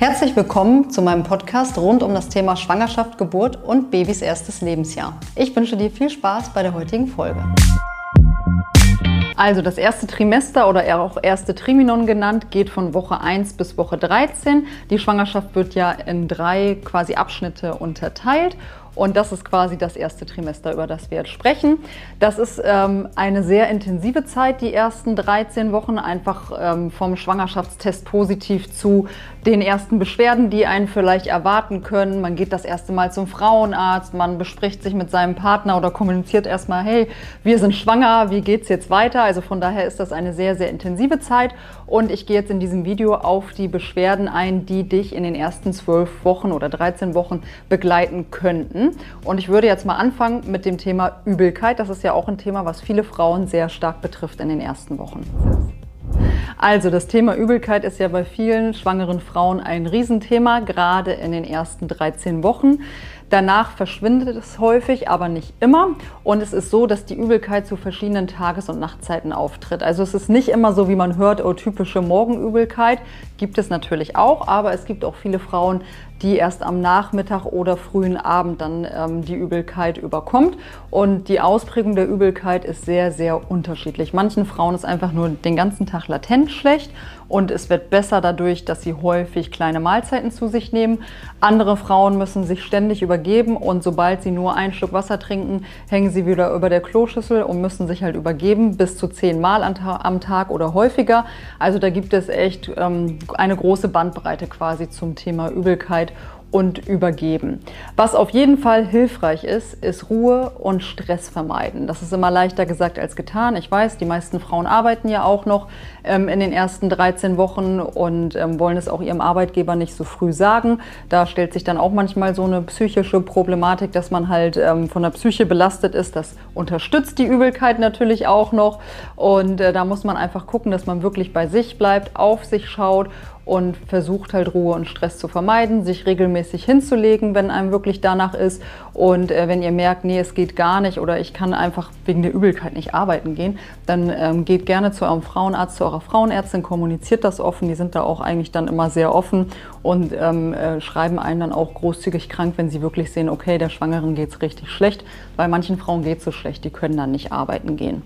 Herzlich willkommen zu meinem Podcast rund um das Thema Schwangerschaft, Geburt und Babys erstes Lebensjahr. Ich wünsche dir viel Spaß bei der heutigen Folge. Also das erste Trimester oder auch erste Triminon genannt, geht von Woche 1 bis Woche 13. Die Schwangerschaft wird ja in drei quasi Abschnitte unterteilt und das ist quasi das erste Trimester, über das wir jetzt sprechen. Das ist ähm, eine sehr intensive Zeit, die ersten 13 Wochen, einfach ähm, vom Schwangerschaftstest positiv zu den ersten Beschwerden, die einen vielleicht erwarten können. Man geht das erste Mal zum Frauenarzt, man bespricht sich mit seinem Partner oder kommuniziert erstmal, hey, wir sind schwanger, wie geht's jetzt weiter? Also von daher ist das eine sehr, sehr intensive Zeit. Und ich gehe jetzt in diesem Video auf die Beschwerden ein, die dich in den ersten zwölf Wochen oder 13 Wochen begleiten könnten. Und ich würde jetzt mal anfangen mit dem Thema Übelkeit. Das ist ja auch ein Thema, was viele Frauen sehr stark betrifft in den ersten Wochen. Also das Thema Übelkeit ist ja bei vielen schwangeren Frauen ein Riesenthema, gerade in den ersten 13 Wochen. Danach verschwindet es häufig, aber nicht immer. Und es ist so, dass die Übelkeit zu verschiedenen Tages- und Nachtzeiten auftritt. Also es ist nicht immer so, wie man hört, oh, typische Morgenübelkeit. Gibt es natürlich auch, aber es gibt auch viele Frauen, die erst am Nachmittag oder frühen Abend dann ähm, die Übelkeit überkommt. Und die Ausprägung der Übelkeit ist sehr, sehr unterschiedlich. Manchen Frauen ist einfach nur den ganzen Tag latent schlecht und es wird besser dadurch, dass sie häufig kleine Mahlzeiten zu sich nehmen. Andere Frauen müssen sich ständig übergeben und sobald sie nur einen Schluck Wasser trinken, hängen sie wieder über der Kloschüssel und müssen sich halt übergeben, bis zu zehn Mal am Tag oder häufiger. Also da gibt es echt ähm, eine große Bandbreite quasi zum Thema Übelkeit und übergeben. Was auf jeden Fall hilfreich ist, ist Ruhe und Stress vermeiden. Das ist immer leichter gesagt als getan. Ich weiß, die meisten Frauen arbeiten ja auch noch ähm, in den ersten 13 Wochen und ähm, wollen es auch ihrem Arbeitgeber nicht so früh sagen. Da stellt sich dann auch manchmal so eine psychische Problematik, dass man halt ähm, von der Psyche belastet ist. Das unterstützt die Übelkeit natürlich auch noch. Und äh, da muss man einfach gucken, dass man wirklich bei sich bleibt, auf sich schaut und versucht halt Ruhe und Stress zu vermeiden, sich regelmäßig hinzulegen, wenn einem wirklich danach ist. Und äh, wenn ihr merkt, nee, es geht gar nicht oder ich kann einfach wegen der Übelkeit nicht arbeiten gehen, dann ähm, geht gerne zu eurem Frauenarzt, zu eurer Frauenärztin, kommuniziert das offen. Die sind da auch eigentlich dann immer sehr offen und ähm, äh, schreiben einen dann auch großzügig krank, wenn sie wirklich sehen, okay, der Schwangeren geht es richtig schlecht. Bei manchen Frauen geht es so schlecht, die können dann nicht arbeiten gehen.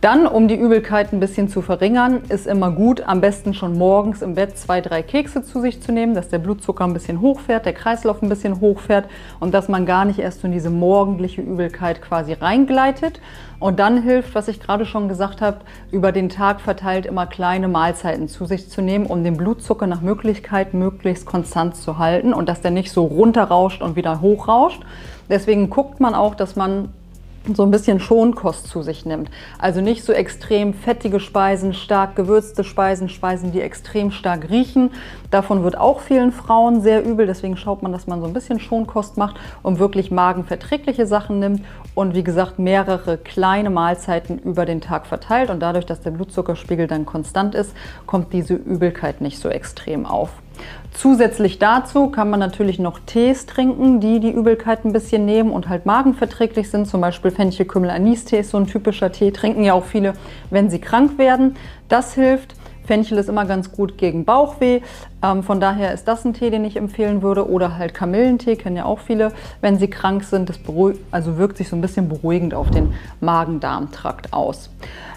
Dann, um die Übelkeit ein bisschen zu verringern, ist immer gut, am besten schon morgens im Bett zwei, drei Kekse zu sich zu nehmen, dass der Blutzucker ein bisschen hochfährt, der Kreislauf ein bisschen hochfährt und dass man gar nicht erst in diese morgendliche Übelkeit quasi reingleitet. Und dann hilft, was ich gerade schon gesagt habe, über den Tag verteilt immer kleine Mahlzeiten zu sich zu nehmen, um den Blutzucker nach Möglichkeit möglichst konstant zu halten und dass der nicht so runterrauscht und wieder hochrauscht. Deswegen guckt man auch, dass man so ein bisschen Schonkost zu sich nimmt. Also nicht so extrem fettige Speisen, stark gewürzte Speisen, Speisen, die extrem stark riechen. Davon wird auch vielen Frauen sehr übel. Deswegen schaut man, dass man so ein bisschen Schonkost macht und wirklich magenverträgliche Sachen nimmt und wie gesagt mehrere kleine Mahlzeiten über den Tag verteilt. Und dadurch, dass der Blutzuckerspiegel dann konstant ist, kommt diese Übelkeit nicht so extrem auf. Zusätzlich dazu kann man natürlich noch Tees trinken, die die Übelkeit ein bisschen nehmen und halt magenverträglich sind. Zum Beispiel Fenchel, Kümmel, Anis-Tee ist so ein typischer Tee. Trinken ja auch viele, wenn sie krank werden. Das hilft. Fenchel ist immer ganz gut gegen Bauchweh. Ähm, von daher ist das ein Tee, den ich empfehlen würde. Oder halt Kamillentee, kennen ja auch viele, wenn sie krank sind. Das also wirkt sich so ein bisschen beruhigend auf den Magen-Darm-Trakt aus.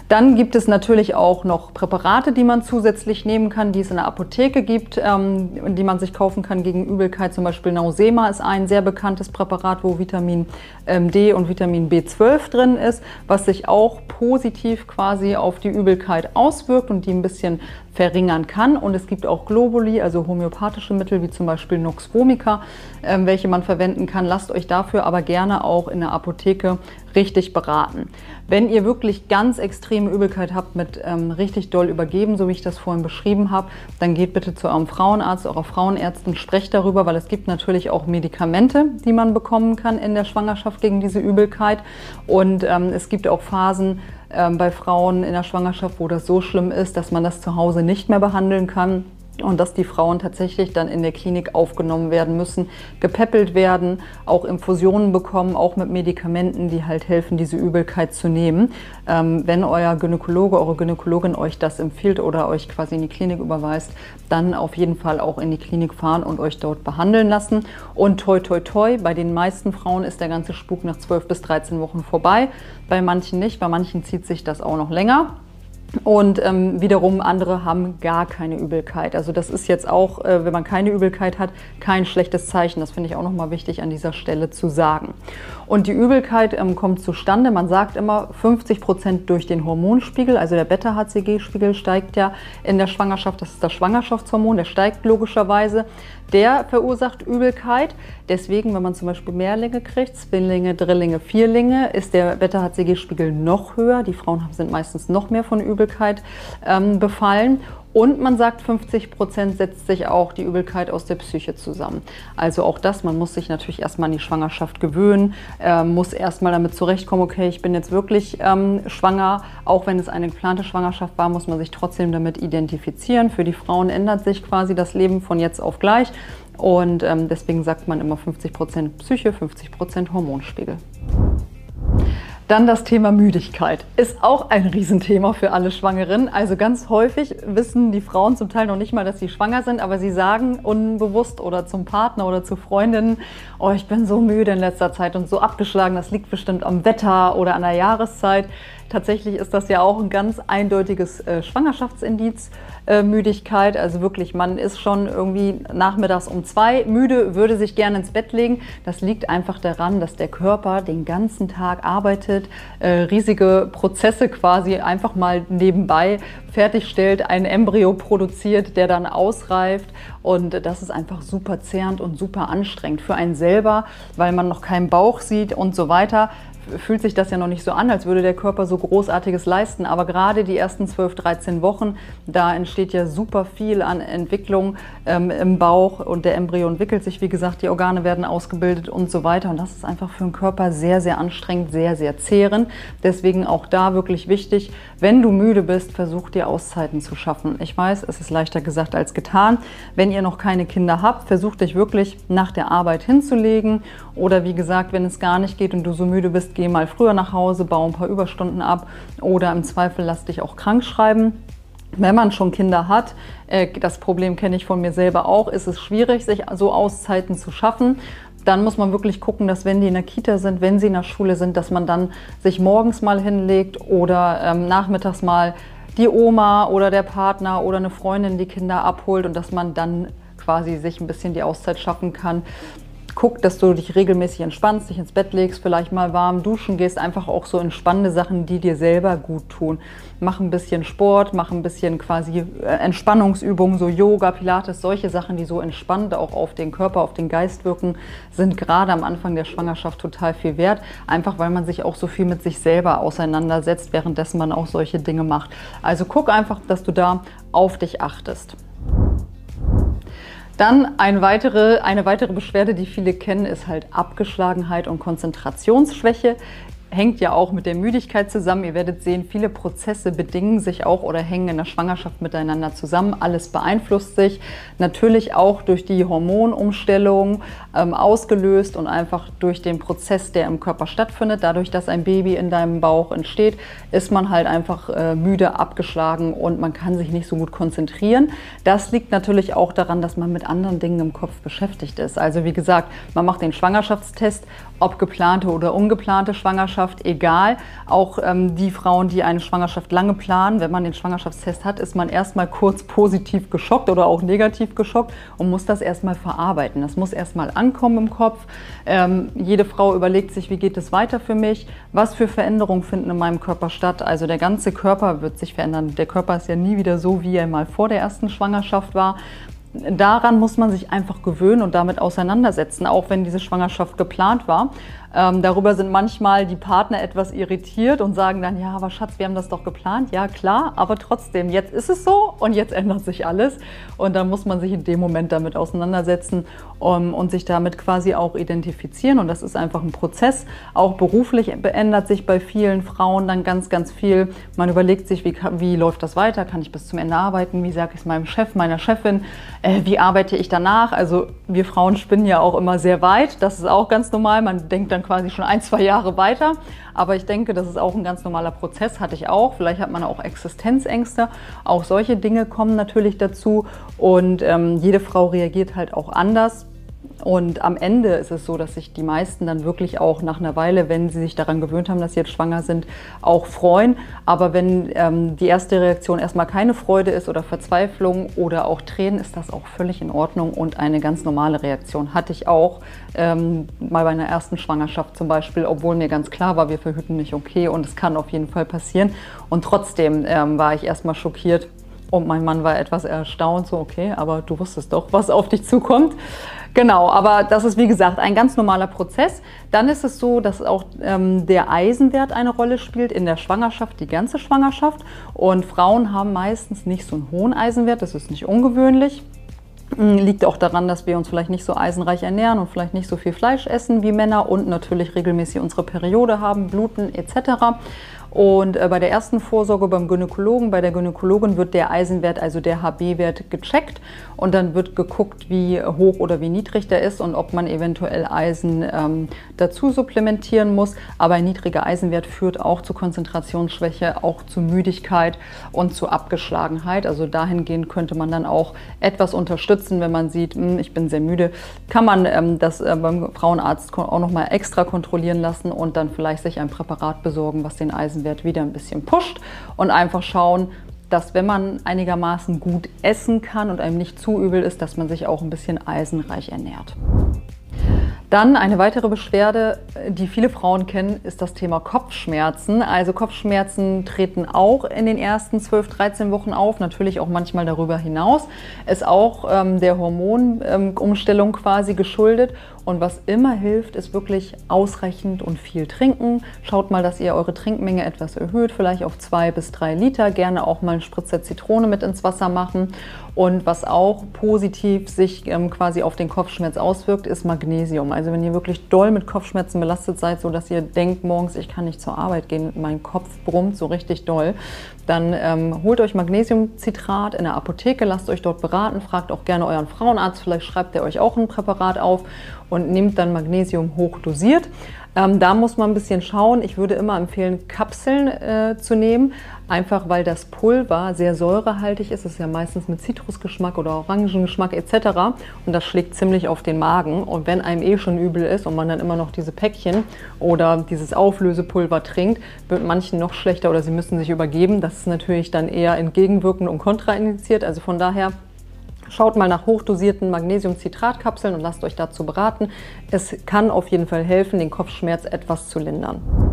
Dann gibt es natürlich auch noch Präparate, die man zusätzlich nehmen kann, die es in der Apotheke gibt, ähm, die man sich kaufen kann gegen Übelkeit. Zum Beispiel Nausema ist ein sehr bekanntes Präparat, wo Vitamin ähm, D und Vitamin B12 drin ist, was sich auch positiv quasi auf die Übelkeit auswirkt und die ein bisschen verringern kann. Und es gibt auch Globuli, also homöopathische Mittel wie zum Beispiel Nux vomica, äh, welche man verwenden kann. Lasst euch dafür aber gerne auch in der Apotheke richtig beraten. Wenn ihr wirklich ganz extreme Übelkeit habt mit ähm, richtig doll übergeben, so wie ich das vorhin beschrieben habe, dann geht bitte zu eurem Frauenarzt, eurer Frauenärztin, sprecht darüber, weil es gibt natürlich auch Medikamente, die man bekommen kann in der Schwangerschaft gegen diese Übelkeit. Und ähm, es gibt auch Phasen, ähm, bei Frauen in der Schwangerschaft, wo das so schlimm ist, dass man das zu Hause nicht mehr behandeln kann und dass die Frauen tatsächlich dann in der Klinik aufgenommen werden müssen, gepäppelt werden, auch Infusionen bekommen, auch mit Medikamenten, die halt helfen, diese Übelkeit zu nehmen. Ähm, wenn euer Gynäkologe, eure Gynäkologin euch das empfiehlt oder euch quasi in die Klinik überweist, dann auf jeden Fall auch in die Klinik fahren und euch dort behandeln lassen. Und toi, toi, toi, bei den meisten Frauen ist der ganze Spuk nach 12 bis 13 Wochen vorbei, bei manchen nicht, bei manchen zieht sich das auch noch länger. Und ähm, wiederum andere haben gar keine Übelkeit. Also das ist jetzt auch, äh, wenn man keine Übelkeit hat, kein schlechtes Zeichen. Das finde ich auch nochmal wichtig an dieser Stelle zu sagen. Und die Übelkeit ähm, kommt zustande, man sagt immer 50 Prozent durch den Hormonspiegel, also der Beta-HCG-Spiegel steigt ja in der Schwangerschaft, das ist das Schwangerschaftshormon, der steigt logischerweise. Der verursacht Übelkeit. Deswegen, wenn man zum Beispiel Mehrlinge kriegt, Zwillinge, Drillinge, Vierlinge, ist der Beta-HCG-Spiegel noch höher. Die Frauen sind meistens noch mehr von Übelkeit ähm, befallen. Und man sagt, 50 Prozent setzt sich auch die Übelkeit aus der Psyche zusammen. Also auch das, man muss sich natürlich erstmal an die Schwangerschaft gewöhnen, äh, muss erstmal damit zurechtkommen, okay, ich bin jetzt wirklich ähm, schwanger. Auch wenn es eine geplante Schwangerschaft war, muss man sich trotzdem damit identifizieren. Für die Frauen ändert sich quasi das Leben von jetzt auf gleich. Und ähm, deswegen sagt man immer 50 Prozent Psyche, 50 Prozent Hormonspiegel. Dann das Thema Müdigkeit ist auch ein Riesenthema für alle Schwangeren. Also ganz häufig wissen die Frauen zum Teil noch nicht mal, dass sie schwanger sind, aber sie sagen unbewusst oder zum Partner oder zu Freundinnen, oh, ich bin so müde in letzter Zeit und so abgeschlagen, das liegt bestimmt am Wetter oder an der Jahreszeit. Tatsächlich ist das ja auch ein ganz eindeutiges äh, Schwangerschaftsindiz, äh, Müdigkeit. Also wirklich, man ist schon irgendwie nachmittags um zwei müde, würde sich gerne ins Bett legen. Das liegt einfach daran, dass der Körper den ganzen Tag arbeitet, äh, riesige Prozesse quasi einfach mal nebenbei fertigstellt, ein Embryo produziert, der dann ausreift. Und das ist einfach super zehrend und super anstrengend für einen selber, weil man noch keinen Bauch sieht und so weiter fühlt sich das ja noch nicht so an, als würde der Körper so Großartiges leisten. Aber gerade die ersten 12, 13 Wochen, da entsteht ja super viel an Entwicklung ähm, im Bauch und der Embryo entwickelt sich, wie gesagt, die Organe werden ausgebildet und so weiter. Und das ist einfach für den Körper sehr, sehr anstrengend, sehr, sehr zehrend. Deswegen auch da wirklich wichtig, wenn du müde bist, versuch dir Auszeiten zu schaffen. Ich weiß, es ist leichter gesagt als getan. Wenn ihr noch keine Kinder habt, versucht dich wirklich nach der Arbeit hinzulegen. Oder wie gesagt, wenn es gar nicht geht und du so müde bist, geh mal früher nach Hause, baue ein paar Überstunden ab oder im Zweifel lass dich auch krank schreiben. Wenn man schon Kinder hat, äh, das Problem kenne ich von mir selber auch, ist es schwierig, sich so Auszeiten zu schaffen dann muss man wirklich gucken, dass wenn die in der Kita sind, wenn sie in der Schule sind, dass man dann sich morgens mal hinlegt oder ähm, nachmittags mal die Oma oder der Partner oder eine Freundin die Kinder abholt und dass man dann quasi sich ein bisschen die Auszeit schaffen kann guck, dass du dich regelmäßig entspannst, dich ins Bett legst, vielleicht mal warm duschen gehst, einfach auch so entspannende Sachen, die dir selber gut tun. Mach ein bisschen Sport, mach ein bisschen quasi äh, Entspannungsübungen, so Yoga, Pilates, solche Sachen, die so entspannt auch auf den Körper, auf den Geist wirken, sind gerade am Anfang der Schwangerschaft total viel wert. Einfach weil man sich auch so viel mit sich selber auseinandersetzt, währenddessen man auch solche Dinge macht. Also guck einfach, dass du da auf dich achtest. Dann eine weitere, eine weitere Beschwerde, die viele kennen, ist halt Abgeschlagenheit und Konzentrationsschwäche hängt ja auch mit der Müdigkeit zusammen. Ihr werdet sehen, viele Prozesse bedingen sich auch oder hängen in der Schwangerschaft miteinander zusammen. Alles beeinflusst sich. Natürlich auch durch die Hormonumstellung ähm, ausgelöst und einfach durch den Prozess, der im Körper stattfindet. Dadurch, dass ein Baby in deinem Bauch entsteht, ist man halt einfach äh, müde, abgeschlagen und man kann sich nicht so gut konzentrieren. Das liegt natürlich auch daran, dass man mit anderen Dingen im Kopf beschäftigt ist. Also wie gesagt, man macht den Schwangerschaftstest, ob geplante oder ungeplante Schwangerschaft Schwangerschaft egal. Auch ähm, die Frauen, die eine Schwangerschaft lange planen, wenn man den Schwangerschaftstest hat, ist man erstmal kurz positiv geschockt oder auch negativ geschockt und muss das erstmal verarbeiten. Das muss erstmal ankommen im Kopf. Ähm, jede Frau überlegt sich, wie geht es weiter für mich? Was für Veränderungen finden in meinem Körper statt? Also der ganze Körper wird sich verändern. Der Körper ist ja nie wieder so, wie er mal vor der ersten Schwangerschaft war. Daran muss man sich einfach gewöhnen und damit auseinandersetzen, auch wenn diese Schwangerschaft geplant war. Ähm, darüber sind manchmal die Partner etwas irritiert und sagen dann, ja, aber Schatz, wir haben das doch geplant. Ja, klar, aber trotzdem, jetzt ist es so und jetzt ändert sich alles. Und dann muss man sich in dem Moment damit auseinandersetzen um, und sich damit quasi auch identifizieren. Und das ist einfach ein Prozess. Auch beruflich ändert sich bei vielen Frauen dann ganz, ganz viel. Man überlegt sich, wie, wie läuft das weiter? Kann ich bis zum Ende arbeiten? Wie sage ich es meinem Chef, meiner Chefin? Äh, wie arbeite ich danach? Also wir Frauen spinnen ja auch immer sehr weit. Das ist auch ganz normal. Man denkt dann quasi schon ein, zwei Jahre weiter. Aber ich denke, das ist auch ein ganz normaler Prozess, hatte ich auch. Vielleicht hat man auch Existenzängste. Auch solche Dinge kommen natürlich dazu. Und ähm, jede Frau reagiert halt auch anders. Und am Ende ist es so, dass sich die meisten dann wirklich auch nach einer Weile, wenn sie sich daran gewöhnt haben, dass sie jetzt schwanger sind, auch freuen. Aber wenn ähm, die erste Reaktion erstmal keine Freude ist oder Verzweiflung oder auch Tränen, ist das auch völlig in Ordnung und eine ganz normale Reaktion. Hatte ich auch ähm, mal bei einer ersten Schwangerschaft zum Beispiel, obwohl mir ganz klar war, wir verhüten nicht okay und es kann auf jeden Fall passieren. Und trotzdem ähm, war ich erstmal schockiert, und mein Mann war etwas erstaunt, so okay, aber du wusstest doch, was auf dich zukommt. Genau, aber das ist wie gesagt ein ganz normaler Prozess. Dann ist es so, dass auch ähm, der Eisenwert eine Rolle spielt in der Schwangerschaft, die ganze Schwangerschaft. Und Frauen haben meistens nicht so einen hohen Eisenwert, das ist nicht ungewöhnlich. Hm, liegt auch daran, dass wir uns vielleicht nicht so eisenreich ernähren und vielleicht nicht so viel Fleisch essen wie Männer und natürlich regelmäßig unsere Periode haben, bluten etc. Und äh, bei der ersten Vorsorge beim Gynäkologen, bei der Gynäkologin wird der Eisenwert, also der HB-Wert, gecheckt und dann wird geguckt, wie hoch oder wie niedrig der ist und ob man eventuell Eisen ähm, dazu supplementieren muss. Aber ein niedriger Eisenwert führt auch zu Konzentrationsschwäche, auch zu Müdigkeit und zu Abgeschlagenheit. Also dahingehend könnte man dann auch etwas unterstützen, wenn man sieht, hm, ich bin sehr müde, kann man ähm, das äh, beim Frauenarzt auch nochmal extra kontrollieren lassen und dann vielleicht sich ein Präparat besorgen, was den Eisenwert Eisenwert wieder ein bisschen pusht und einfach schauen, dass wenn man einigermaßen gut essen kann und einem nicht zu übel ist, dass man sich auch ein bisschen eisenreich ernährt. Dann eine weitere Beschwerde, die viele Frauen kennen, ist das Thema Kopfschmerzen. Also Kopfschmerzen treten auch in den ersten 12, 13 Wochen auf, natürlich auch manchmal darüber hinaus. Ist auch ähm, der Hormonumstellung ähm, quasi geschuldet. Und was immer hilft, ist wirklich ausreichend und viel trinken. Schaut mal, dass ihr eure Trinkmenge etwas erhöht, vielleicht auf zwei bis drei Liter. Gerne auch mal einen Spritzer Zitrone mit ins Wasser machen. Und was auch positiv sich ähm, quasi auf den Kopfschmerz auswirkt, ist Magnesium. Also wenn ihr wirklich doll mit Kopfschmerzen belastet seid, so dass ihr denkt morgens, ich kann nicht zur Arbeit gehen, mein Kopf brummt so richtig doll, dann ähm, holt euch Magnesiumcitrat in der Apotheke, lasst euch dort beraten, fragt auch gerne euren Frauenarzt, vielleicht schreibt er euch auch ein Präparat auf und nehmt dann Magnesium hochdosiert. Ähm, da muss man ein bisschen schauen. Ich würde immer empfehlen, Kapseln äh, zu nehmen, einfach weil das Pulver sehr säurehaltig ist. Es ist ja meistens mit Zitrusgeschmack oder Orangengeschmack etc. Und das schlägt ziemlich auf den Magen. Und wenn einem eh schon übel ist und man dann immer noch diese Päckchen oder dieses Auflösepulver trinkt, wird manchen noch schlechter oder sie müssen sich übergeben. Das ist natürlich dann eher entgegenwirkend und kontraindiziert. Also von daher Schaut mal nach hochdosierten Magnesiumcitratkapseln und lasst euch dazu beraten. Es kann auf jeden Fall helfen, den Kopfschmerz etwas zu lindern.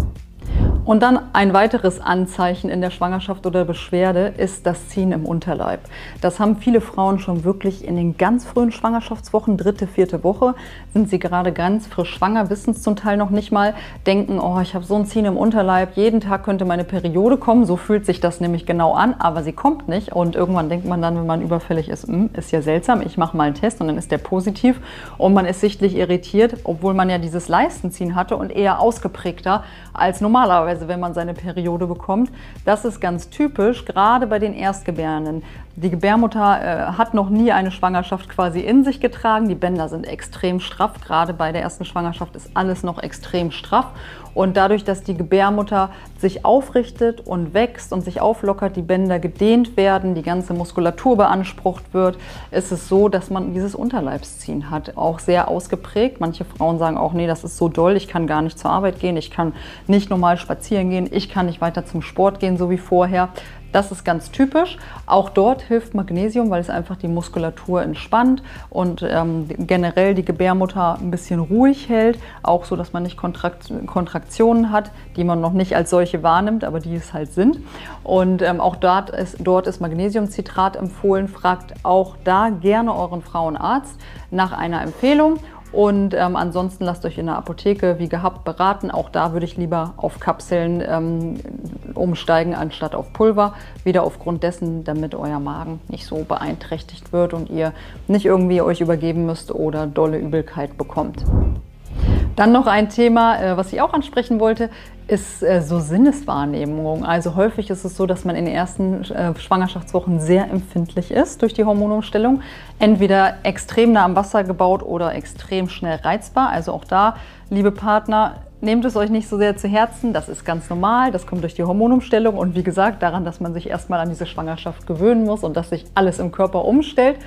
Und dann ein weiteres Anzeichen in der Schwangerschaft oder Beschwerde ist das Ziehen im Unterleib. Das haben viele Frauen schon wirklich in den ganz frühen Schwangerschaftswochen, dritte, vierte Woche, sind sie gerade ganz frisch schwanger, wissen es zum Teil noch nicht mal, denken, oh, ich habe so ein Ziehen im Unterleib, jeden Tag könnte meine Periode kommen, so fühlt sich das nämlich genau an, aber sie kommt nicht. Und irgendwann denkt man dann, wenn man überfällig ist, hm, ist ja seltsam, ich mache mal einen Test und dann ist der positiv. Und man ist sichtlich irritiert, obwohl man ja dieses Leistenziehen hatte und eher ausgeprägter als normalerweise normalerweise, wenn man seine Periode bekommt. Das ist ganz typisch, gerade bei den Erstgebärenden. Die Gebärmutter äh, hat noch nie eine Schwangerschaft quasi in sich getragen. Die Bänder sind extrem straff. Gerade bei der ersten Schwangerschaft ist alles noch extrem straff. Und dadurch, dass die Gebärmutter sich aufrichtet und wächst und sich auflockert, die Bänder gedehnt werden, die ganze Muskulatur beansprucht wird, ist es so, dass man dieses Unterleibsziehen hat. Auch sehr ausgeprägt. Manche Frauen sagen auch, nee, das ist so doll, ich kann gar nicht zur Arbeit gehen, ich kann nicht normal spazieren gehen, ich kann nicht weiter zum Sport gehen, so wie vorher Das ist ganz typisch. Auch dort hilft Magnesium, weil es einfach die Muskulatur entspannt und ähm, generell die Gebärmutter ein bisschen ruhig hält. Auch so, dass man nicht Kontrakt Kontraktionen hat, die man noch nicht als solche wahrnimmt, aber die es halt sind. Und ähm, auch dort ist, dort ist Magnesiumcitrat empfohlen. Fragt auch da gerne euren Frauenarzt nach einer Empfehlung und ähm, ansonsten lasst euch in der Apotheke wie gehabt beraten. Auch da würde ich lieber auf Kapseln ähm, umsteigen anstatt auf Pulver. Wieder aufgrund dessen, damit euer Magen nicht so beeinträchtigt wird und ihr nicht irgendwie euch übergeben müsst oder dolle Übelkeit bekommt. Dann noch ein Thema, äh, was ich auch ansprechen wollte, ist äh, so Sinneswahrnehmung. Also häufig ist es so, dass man in den ersten äh, Schwangerschaftswochen sehr empfindlich ist durch die Hormonumstellung. Entweder extrem nah am Wasser gebaut oder extrem schnell reizbar. Also auch da, liebe Partner, nehmt es euch nicht so sehr zu Herzen. Das ist ganz normal. Das kommt durch die Hormonumstellung und wie gesagt daran, dass man sich erstmal an diese Schwangerschaft gewöhnen muss und dass sich alles im Körper umstellt.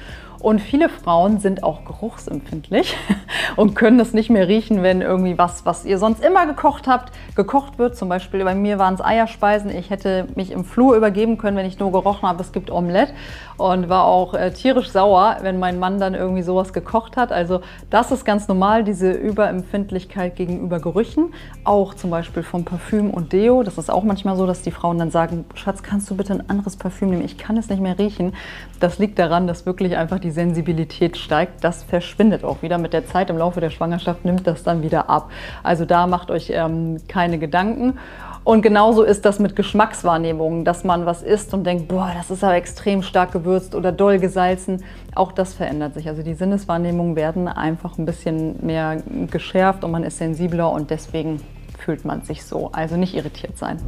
Und viele Frauen sind auch geruchsempfindlich und können es nicht mehr riechen, wenn irgendwie was, was ihr sonst immer gekocht habt, gekocht wird. Zum Beispiel bei mir waren es Eierspeisen. Ich hätte mich im Flur übergeben können, wenn ich nur gerochen habe, es gibt Omelette. Und war auch äh, tierisch sauer, wenn mein Mann dann irgendwie sowas gekocht hat. Also das ist ganz normal, diese Überempfindlichkeit gegenüber Gerüchen. Auch zum Beispiel vom Parfüm und Deo. Das ist auch manchmal so, dass die Frauen dann sagen, Schatz, kannst du bitte ein anderes Parfüm nehmen? Ich kann es nicht mehr riechen. Das liegt daran, dass wirklich einfach die Sensibilität steigt. Das verschwindet auch wieder mit der Zeit. Im Laufe der Schwangerschaft nimmt das dann wieder ab. Also da macht euch ähm, keine Gedanken. Und genauso ist das mit Geschmackswahrnehmungen, dass man was isst und denkt, boah, das ist aber extrem stark gewürzt oder doll gesalzen. Auch das verändert sich. Also die Sinneswahrnehmungen werden einfach ein bisschen mehr geschärft und man ist sensibler und deswegen fühlt man sich so. Also nicht irritiert sein.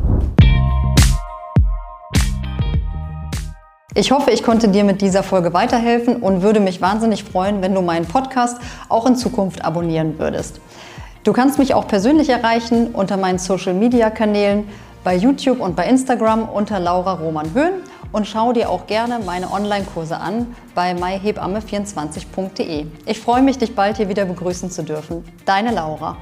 Ich hoffe, ich konnte dir mit dieser Folge weiterhelfen und würde mich wahnsinnig freuen, wenn du meinen Podcast auch in Zukunft abonnieren würdest. Du kannst mich auch persönlich erreichen unter meinen Social-Media-Kanälen bei YouTube und bei Instagram unter Laura Roman Höhn und schau dir auch gerne meine Online-Kurse an bei myhebamme24.de. Ich freue mich, dich bald hier wieder begrüßen zu dürfen. Deine Laura.